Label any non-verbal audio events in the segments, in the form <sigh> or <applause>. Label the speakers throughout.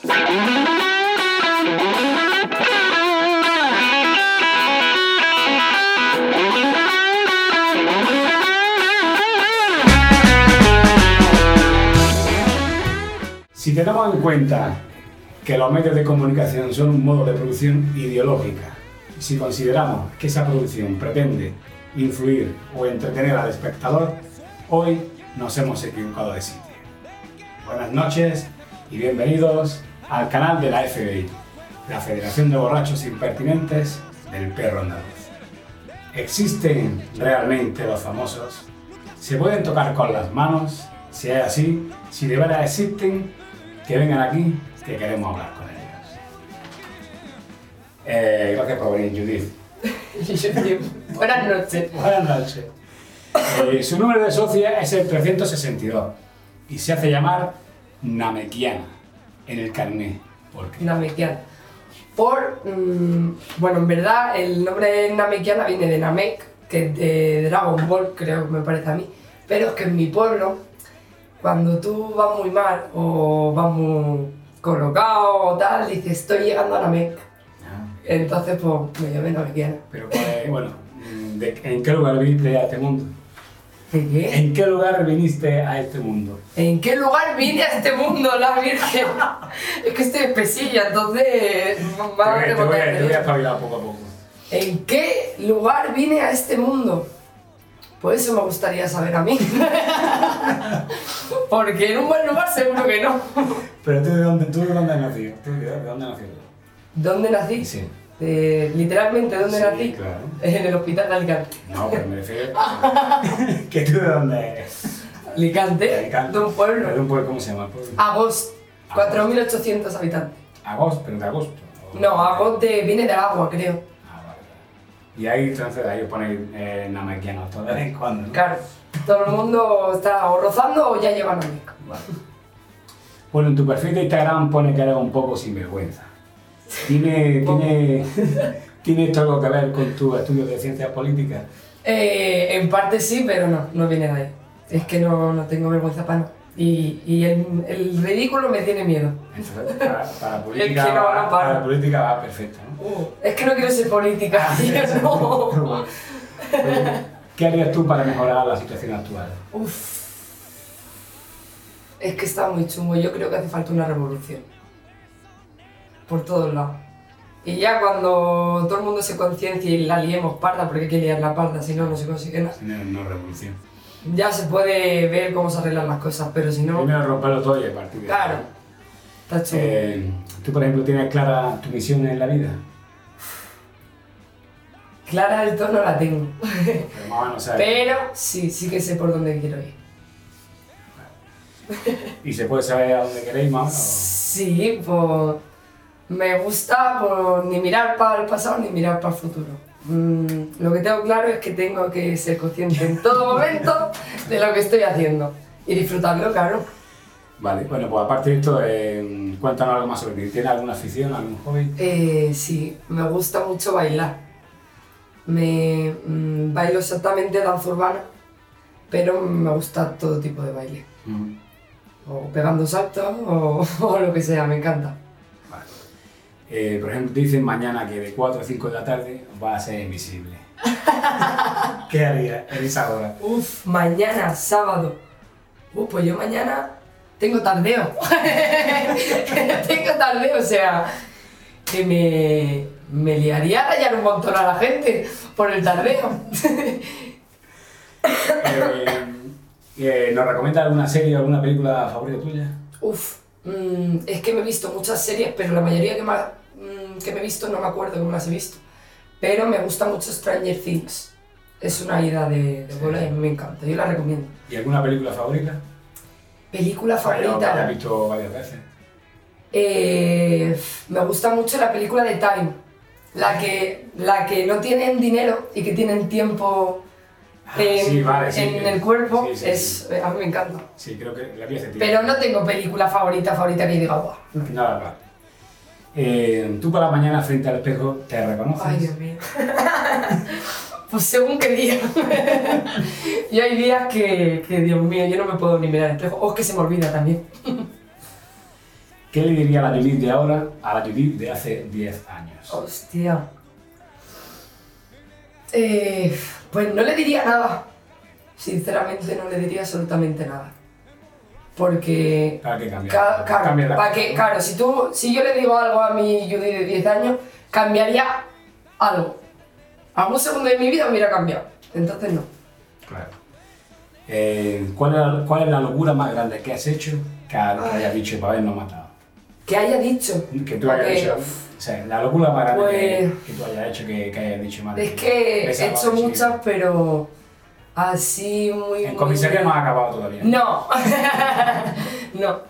Speaker 1: Si tenemos en cuenta que los medios de comunicación son un modo de producción ideológica, si consideramos que esa producción pretende influir o entretener al espectador, hoy nos hemos equivocado de sitio. Buenas noches y bienvenidos al canal de la FBI, la Federación de Borrachos Impertinentes del Perro Andaluz. ¿Existen realmente los famosos? ¿Se pueden tocar con las manos? Si es así, si de verdad existen, que vengan aquí, que queremos hablar con ellos. Eh, gracias por venir, Judith. <laughs>
Speaker 2: Buenas noches.
Speaker 1: Buenas noches. Eh, su número de socia es el 362 y se hace llamar Namekiana en el carné. ¿Por qué?
Speaker 2: Namekiana. Por. mm, bueno, en verdad, el nombre de Namekiana viene de Namek, que es de Dragon Ball, creo que me parece a mí. Pero es que en mi pueblo, cuando tú vas muy mal o vas muy colocado o tal, dices, estoy llegando a Namek.
Speaker 1: Ah,
Speaker 2: Entonces, pues me llamé Namekiana.
Speaker 1: Pero, ¿cuál es? bueno, ¿de- ¿en qué lugar viniste a este mundo?
Speaker 2: ¿De qué?
Speaker 1: ¿En qué lugar viniste a este mundo?
Speaker 2: ¿En qué lugar vine a este mundo, la Virgen? es que estoy espesilla, entonces.
Speaker 1: Te
Speaker 2: va
Speaker 1: voy,
Speaker 2: a
Speaker 1: te voy a- te voy a espabilar poco a poco.
Speaker 2: ¿En qué lugar vine a este mundo? Pues eso me gustaría saber a mí. <laughs> Porque en un buen lugar seguro que no.
Speaker 1: Pero tú de dónde, tú de dónde has nacido? ¿Tú de de dónde nacido?
Speaker 2: ¿Dónde nací?
Speaker 1: Sí.
Speaker 2: Eh, literalmente, ¿dónde
Speaker 1: Sí,
Speaker 2: nací?
Speaker 1: claro. <laughs>
Speaker 2: En el hospital de Alicante.
Speaker 1: No, pero me refiero. <laughs> <laughs> ¿Que tú de dónde eres?
Speaker 2: Alicante,
Speaker 1: Alicante.
Speaker 2: de un pueblo.
Speaker 1: ¿De un pueblo? ¿Cómo se llama el pueblo?
Speaker 2: Agost, 4.800 habitantes.
Speaker 1: Agosto, pero de agosto. ¿o?
Speaker 2: No, Agost de- viene del agua, creo.
Speaker 1: Ah, vale. Y ahí, entonces, ahí os ponéis eh, todo de vez en cuando, ¿no?
Speaker 2: Claro, todo el mundo está o rozando o ya lleva Namek.
Speaker 1: Vale. Bueno, en tu perfil de Instagram pone que eres un poco sinvergüenza. ¿Tiene, tiene, ¿Tiene esto algo que ver con tu estudio de ciencias políticas?
Speaker 2: Eh, en parte sí, pero no, no viene de ahí. Es que no, no tengo vergüenza para nada. Y, y el, el ridículo me tiene miedo.
Speaker 1: Entonces, para, para, <laughs> política,
Speaker 2: Es que no,
Speaker 1: va,
Speaker 2: no para.
Speaker 1: para política va perfecto, ¿no?
Speaker 2: Uh, es que no quiero ser política, tío, <laughs> no.
Speaker 1: ¿Qué harías tú para mejorar la situación actual?
Speaker 2: Uf. Es que está muy chungo. Yo creo que hace falta una revolución. Por todos lados. Y ya cuando todo el mundo se conciencie y la liemos parda, porque hay que liar la parda, si no, no se consigue nada.
Speaker 1: No, no revolución.
Speaker 2: Ya se puede ver cómo se arreglan las cosas, pero si no,
Speaker 1: Primero romperlo todo y a partir de ahí.
Speaker 2: claro. Está chungo.
Speaker 1: Eh, ¿Tú, por ejemplo, tienes clara tu misión en la vida?
Speaker 2: Clara del todo no la tengo.
Speaker 1: Pero más o menos, ¿sabes?
Speaker 2: Pero sí, sí que sé por dónde quiero ir.
Speaker 1: ¿Y se puede saber a dónde queréis más? o-
Speaker 2: Sí, pues me gusta ni mirar para el pasado ni mirar para el futuro. Mm, lo que tengo claro es que tengo que ser consciente en todo momento de lo que estoy haciendo y disfrutarlo, claro.
Speaker 1: Vale, bueno, pues aparte de esto, eh, cuéntanos algo más sobre ti. ¿Tienes alguna afición, algún hobby?
Speaker 2: Eh, sí, me gusta mucho bailar. Me mm, bailo exactamente danza urbana, pero me gusta todo tipo de baile.
Speaker 1: Mm,
Speaker 2: O pegando saltos o, <laughs> o lo que sea, me encanta.
Speaker 1: Eh, por ejemplo, dicen mañana que de 4 a 5 de la tarde va a ser invisible. <laughs> ¿Qué harías en esa hora?
Speaker 2: Uf, mañana, sábado. Uh, pues yo mañana tengo tardeo. <laughs> tengo tardeo, o sea, que me, me liaría a rayar un montón a la gente por el tardeo. <laughs>
Speaker 1: Eh, eh, ¿Nos recomiendas alguna serie o alguna película favorita tuya?
Speaker 2: Uf, mm, es que me he visto muchas series, pero la mayoría que, ma- mm, que me he visto no me acuerdo cómo las he visto. Pero me gusta mucho Stranger Things. Es una ida de, de bola y me encanta, yo la recomiendo.
Speaker 1: ¿Y alguna película favorita?
Speaker 2: Película
Speaker 1: Que hayas
Speaker 2: favorita.
Speaker 1: visto varias veces.
Speaker 2: Eh, me gusta mucho la película de Time. La que, la que no tienen dinero y que tienen tiempo
Speaker 1: Ah,
Speaker 2: en,
Speaker 1: sí, vale, sí,
Speaker 2: en el cuerpo,
Speaker 1: sí, sí,
Speaker 2: es,
Speaker 1: sí.
Speaker 2: a mí me encanta.
Speaker 1: Sí, creo que la vi hace tiempo.
Speaker 2: Pero no tengo película favorita, favorita que diga, guau.
Speaker 1: Nada, vale. Eh, tú por la mañana frente al espejo te reconoces.
Speaker 2: Ay, Dios mío. <laughs> pues según qué día. <laughs> y hay días que, que, Dios mío, yo no me puedo ni mirar al espejo. O es que se me olvida también. <laughs>
Speaker 1: ¿Qué le diría a la Judith de ahora a la Judith de hace 10 años?
Speaker 2: Hostia. Eh, pues no le diría nada. Sinceramente no le diría absolutamente nada. Porque...
Speaker 1: ¿Para?
Speaker 2: Ca- claro, que, claro, si tú, si yo le digo algo a mi Judy de 10 años, cambiaría algo. Algún segundo de mi vida hubiera cambiado. Entonces no.
Speaker 1: Claro. Eh, ¿cuál, es la, cuál es la locura más grande que has hecho que, ha- que hayas dicho para habernos matado?
Speaker 2: Que haya dicho.
Speaker 1: Que tú hayas
Speaker 2: Porque,
Speaker 1: hecho. O sea, la locura más grande que,
Speaker 2: Pues-
Speaker 1: que tú hayas hecho que, que hayas dicho madre
Speaker 2: Es que he hecho muchas, pero así muy...
Speaker 1: En comisaría no has acabado todavía.
Speaker 2: No. <laughs> no.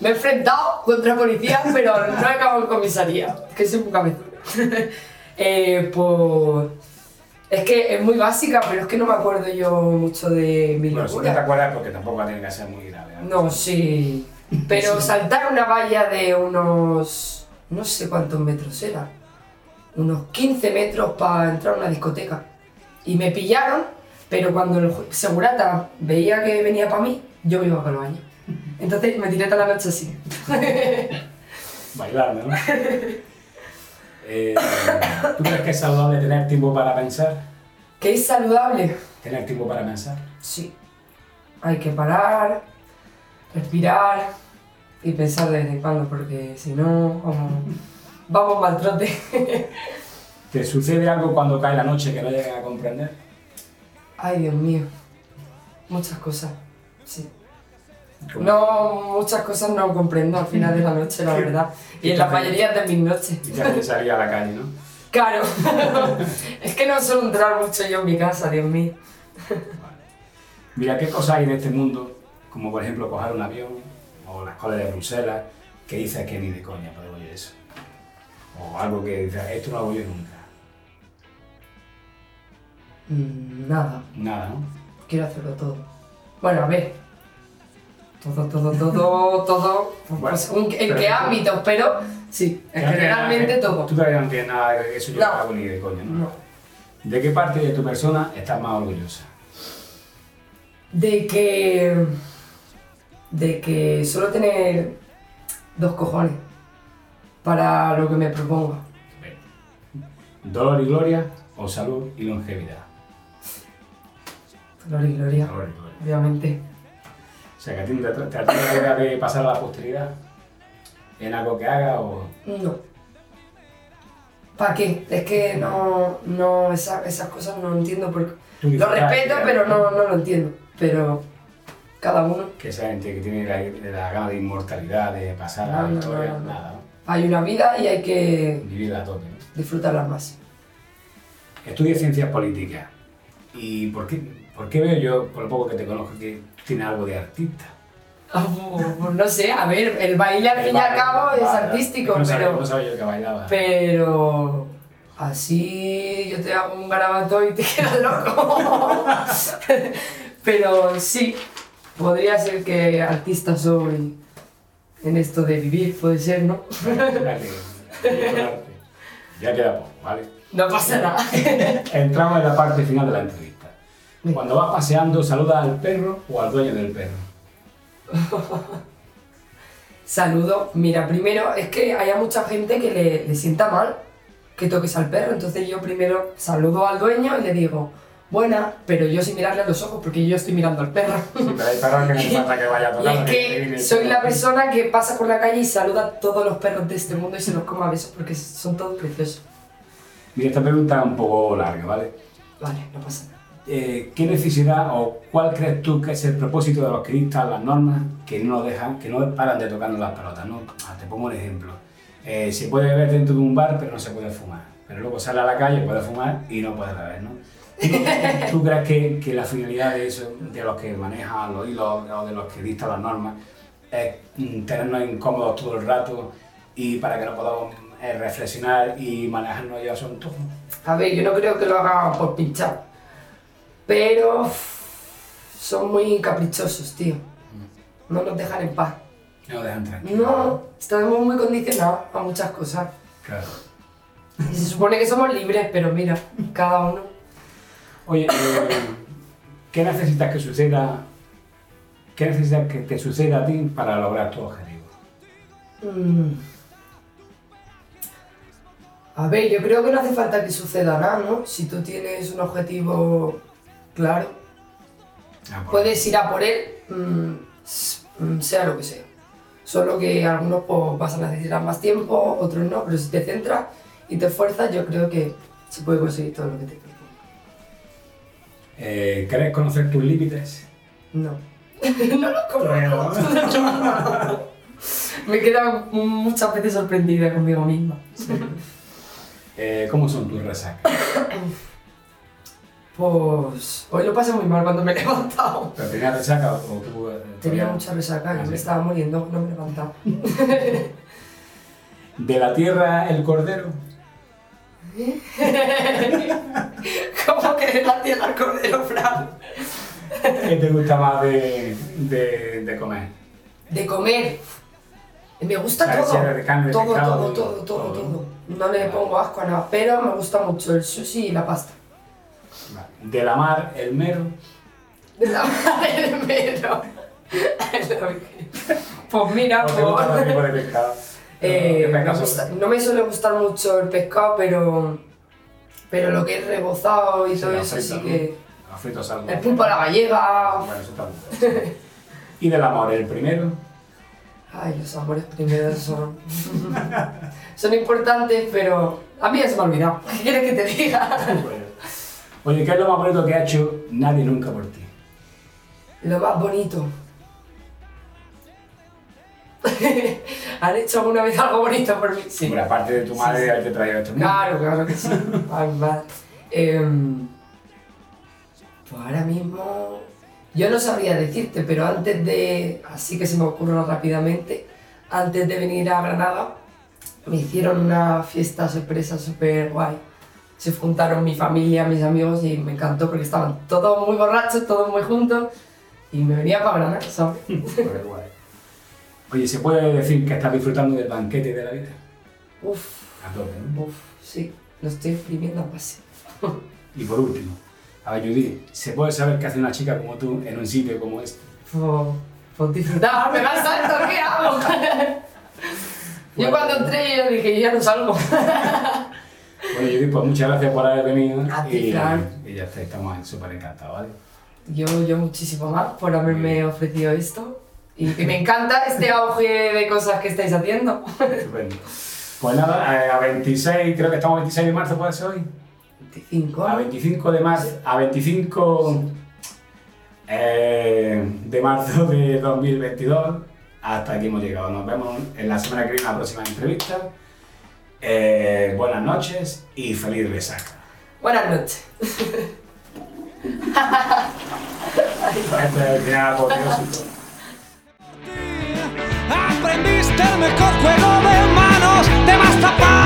Speaker 2: Me he enfrentado contra policías, pero no he acabado en comisaría. Es que soy muy cabezona. <laughs> eh, pues... Es que es muy básica, pero es que no me acuerdo yo mucho de mi
Speaker 1: Bueno, si no te acuerdas porque tampoco tiene que ser muy grave. ¿eh?
Speaker 2: No, sí. Pero saltar una valla de unos. no sé cuántos metros era. Unos 15 metros para entrar a una discoteca. Y me pillaron, pero cuando el segurata veía que venía para mí, yo me iba para el baño. Entonces me tiré toda la noche así. <laughs>
Speaker 1: Bailando, ¿no? <laughs> Eh, ¿Tú crees que es saludable tener tiempo para pensar?
Speaker 2: ¿Que es saludable?
Speaker 1: Tener tiempo para pensar.
Speaker 2: Sí. Hay que parar, respirar y pensar de vez en cuando, porque si no, vamos, vamos mal trote.
Speaker 1: ¿Te sucede algo cuando cae la noche que no llegas a comprender?
Speaker 2: Ay, Dios mío. Muchas cosas, sí.
Speaker 1: ¿Cómo?
Speaker 2: No, muchas cosas no comprendo al final de la noche, la <laughs> verdad. Y en la mayoría de mis noches.
Speaker 1: Y te hace salir a la calle, ¿no? <laughs>
Speaker 2: Claro. <laughs> es que no suelo entrar mucho yo en mi casa, Dios mío.
Speaker 1: Mira, ¿qué cosas hay en este mundo? Como por ejemplo coger un avión o las colas de Bruselas, que dices que ni de coña puedo yo eso. O algo que dices, esto no lo hago yo nunca.
Speaker 2: Mm, Nada,
Speaker 1: Nada, ¿no?
Speaker 2: quiero hacerlo todo. Bueno, a ver. Todo, todo, todo, todo.
Speaker 1: Bueno,
Speaker 2: Pues, según en
Speaker 1: pero
Speaker 2: qué
Speaker 1: tú-
Speaker 2: ámbitos, pero sí,
Speaker 1: nada
Speaker 2: generalmente
Speaker 1: que-
Speaker 2: todo.
Speaker 1: Tú todavía no tienes nada de eso, yo
Speaker 2: No.
Speaker 1: hago ni de coña, ¿no?
Speaker 2: No.
Speaker 1: ¿De qué parte de tu persona estás más orgullosa?
Speaker 2: De que. de que solo tener dos cojones para lo que me proponga.
Speaker 1: ¿Dolor y gloria o salud y longevidad?
Speaker 2: Gloria y gloria,
Speaker 1: Dolor y gloria.
Speaker 2: obviamente.
Speaker 1: O sea, que a ti te, te atrae la idea de pasar a la posteridad en algo que haga o...
Speaker 2: No. ¿Para qué? Es que no, no esa- esas cosas no entiendo porque lo respeto, pero no, no lo entiendo. Pero cada uno
Speaker 1: Que esa gente que tiene la, la gana de inmortalidad, de pasar a
Speaker 2: No,
Speaker 1: la
Speaker 2: no,
Speaker 1: historia, nada,
Speaker 2: hay una vida y hay que
Speaker 1: Vivirla a tope, ¿no?
Speaker 2: disfrutarla más.
Speaker 1: Estudias ciencias políticas. ¿Y por qué, por qué veo yo, por lo poco que te conozco, que tienes algo de artista?
Speaker 2: Pues no sé, a ver, el baile al fin y al cabo es artístico,
Speaker 1: no
Speaker 2: pero.
Speaker 1: no sabía yo que bailaba.
Speaker 2: Pero así yo te hago un garabato y te <laughs> quedas loco. <laughs> Pero sí, podría ser que artista soy en esto de vivir, puede ser, ¿no? <laughs>
Speaker 1: Ya queda poco, ¿vale?
Speaker 2: No pasa nada.
Speaker 1: Entramos en la parte final de la entrevista. <laughs> Cuando vas paseando, ¿saludas al perro o al dueño del perro?
Speaker 2: Saludo. Mira, primero es que haya mucha gente que le, le sienta mal que toques al perro, entonces yo primero saludo al dueño y le digo, buena, pero yo sin mirarle a los ojos porque yo estoy mirando al perro.
Speaker 1: Sí, pero hay perros que no <laughs> falta que vaya a tocar.
Speaker 2: es que soy la persona que pasa por la calle y saluda a todos los perros de este mundo y se los come a besos porque son todos preciosos.
Speaker 1: Mira, esta pregunta es un poco larga, ¿vale?
Speaker 2: Vale, no pasa nada.
Speaker 1: Eh, ¿Qué necesidad o cuál crees tú que es el propósito de los dictan las normas que no dejan, que no paran de tocarnos las pelotas? ¿no? Ah, te pongo un ejemplo. Eh, se puede beber dentro de un bar, pero no se puede fumar. Pero luego sale a la calle, puede fumar y no puede beber, ¿no? ¿Tú, crees que, que la finalidad de eso, de los que manejan los hilos o de los que dictan las normas, es mm, tenernos incómodos todo el rato y para que no podamos eh, reflexionar y manejarnos ya su antojo?
Speaker 2: A ver, yo no creo que lo haga por pinchar, pero son muy caprichosos, tío. No nos dejan en paz.
Speaker 1: No nos dejan tranquilos.
Speaker 2: No, estamos muy condicionados a muchas cosas.
Speaker 1: Claro.
Speaker 2: Y se supone que somos libres, pero mira, cada uno.
Speaker 1: Oye, eh, ¿qué necesitas que suceda? ¿Qué necesitas que te suceda a ti para lograr tu objetivo?
Speaker 2: Mm. A ver, yo creo que no hace falta que suceda nada, ¿no? Si tú tienes un objetivo claro,
Speaker 1: Ah,
Speaker 2: puedes ir a por él, mm, mm, sea lo que sea. Solo que algunos pues, vas a necesitar más tiempo, otros no, pero si te centras y te esfuerzas, yo creo que se puede conseguir todo lo que te propongas.
Speaker 1: eh, ¿Quieres conocer tus límites?
Speaker 2: No. <laughs> no lo conozco. <laughs> Me he quedado muchas veces sorprendida conmigo misma.
Speaker 1: Eh, ¿Cómo son tus resacas? <coughs>
Speaker 2: Pues hoy lo pasé muy mal cuando me he levantado.
Speaker 1: ¿Pero tenías resaca o tú...? eh,
Speaker 2: Tenía mucha resaca,
Speaker 1: Ah,
Speaker 2: yo
Speaker 1: sí.
Speaker 2: me estaba muriendo, no me levantaba. <laughs>
Speaker 1: ¿De la tierra el cordero? <laughs>
Speaker 2: ¿Cómo que la tierra al cordero, Fran?
Speaker 1: ¿Qué te gusta más de, de, de comer?
Speaker 2: De comer. Me gusta todo.
Speaker 1: si eres de carne, de
Speaker 2: todo,
Speaker 1: pescado,
Speaker 2: todo,
Speaker 1: de-
Speaker 2: todo, todo,
Speaker 1: todo.
Speaker 2: todo. No le pongo asco a nada, pero me gusta mucho el sushi y la pasta.
Speaker 1: ¿De la mar el mero?
Speaker 2: De la madre del mero. Pues mira,
Speaker 1: ¿O te gusta otro
Speaker 2: pues,
Speaker 1: tipo de pescado? <laughs>
Speaker 2: eh,
Speaker 1: ¿Qué
Speaker 2: me gusta-
Speaker 1: son?
Speaker 2: no me suele gustar mucho el pescado, pero, pero lo que es rebozado y
Speaker 1: Sí,
Speaker 2: todo eso sí
Speaker 1: ¿no?
Speaker 2: que...
Speaker 1: Algo.
Speaker 2: El pulpo a la gallega.
Speaker 1: Bueno, eso está. ¿Y del amor el primero?
Speaker 2: Ay, los amores primeros son... <laughs> son importantes, pero a mí ya se me ha olvidado. ¿Qué quieres que te diga?
Speaker 1: Oye, ¿qué es lo más bonito que ha hecho nadie nunca por ti?
Speaker 2: Lo más bonito. <laughs> ¿Han hecho alguna vez algo bonito por mí? Sí.
Speaker 1: Hombre, aparte de tu madre,
Speaker 2: Sí, sí.
Speaker 1: haberte traído esto.
Speaker 2: Claro, claro que sí. Em, pues ahora mismo. Yo no sabría decirte, pero antes de. Así que se me ocurre rápidamente. Antes de venir a Granada, me hicieron una fiesta sorpresa súper guay. Se juntaron mi familia, mis amigos y me encantó porque estaban todos muy borrachos, todos muy juntos. Y me venía para Granada, ¿sabes? <laughs>
Speaker 1: Joder, guay. Oye, ¿se puede decir que estás disfrutando del banquete de la vida?
Speaker 2: Uf,
Speaker 1: A tope, ¿no?
Speaker 2: uf, sí, lo estoy exprimiendo a base.
Speaker 1: Y por último, a ver, Judy, ¿se puede saber qué hace una chica como tú en un sitio como este?
Speaker 2: Pues, pues disfrutar, me vas salto, ¿qué hago? <laughs> yo cuando entré yo dije, ya no salgo. <laughs>
Speaker 1: Pues muchas gracias por haber venido.
Speaker 2: A ti,
Speaker 1: y, ya está, estamos súper encantados, ¿vale?
Speaker 2: Yo, yo muchísimo más por haberme ofrecido esto. Y que me encanta este auge de cosas que estáis haciendo.
Speaker 1: Estupendo. Pues nada, eh, a 26, creo que estamos a 26 de marzo, ¿puede ser hoy?
Speaker 2: 25
Speaker 1: A 25 de marzo, a 25 eh, de marzo de 2022, hasta aquí hemos llegado. Nos vemos en la semana que viene en la próxima entrevista. Eh, buenas noches y feliz resaca.
Speaker 2: Buenas noches.
Speaker 1: Aprendiste el mejor juego
Speaker 3: de manos, te vas a tapar.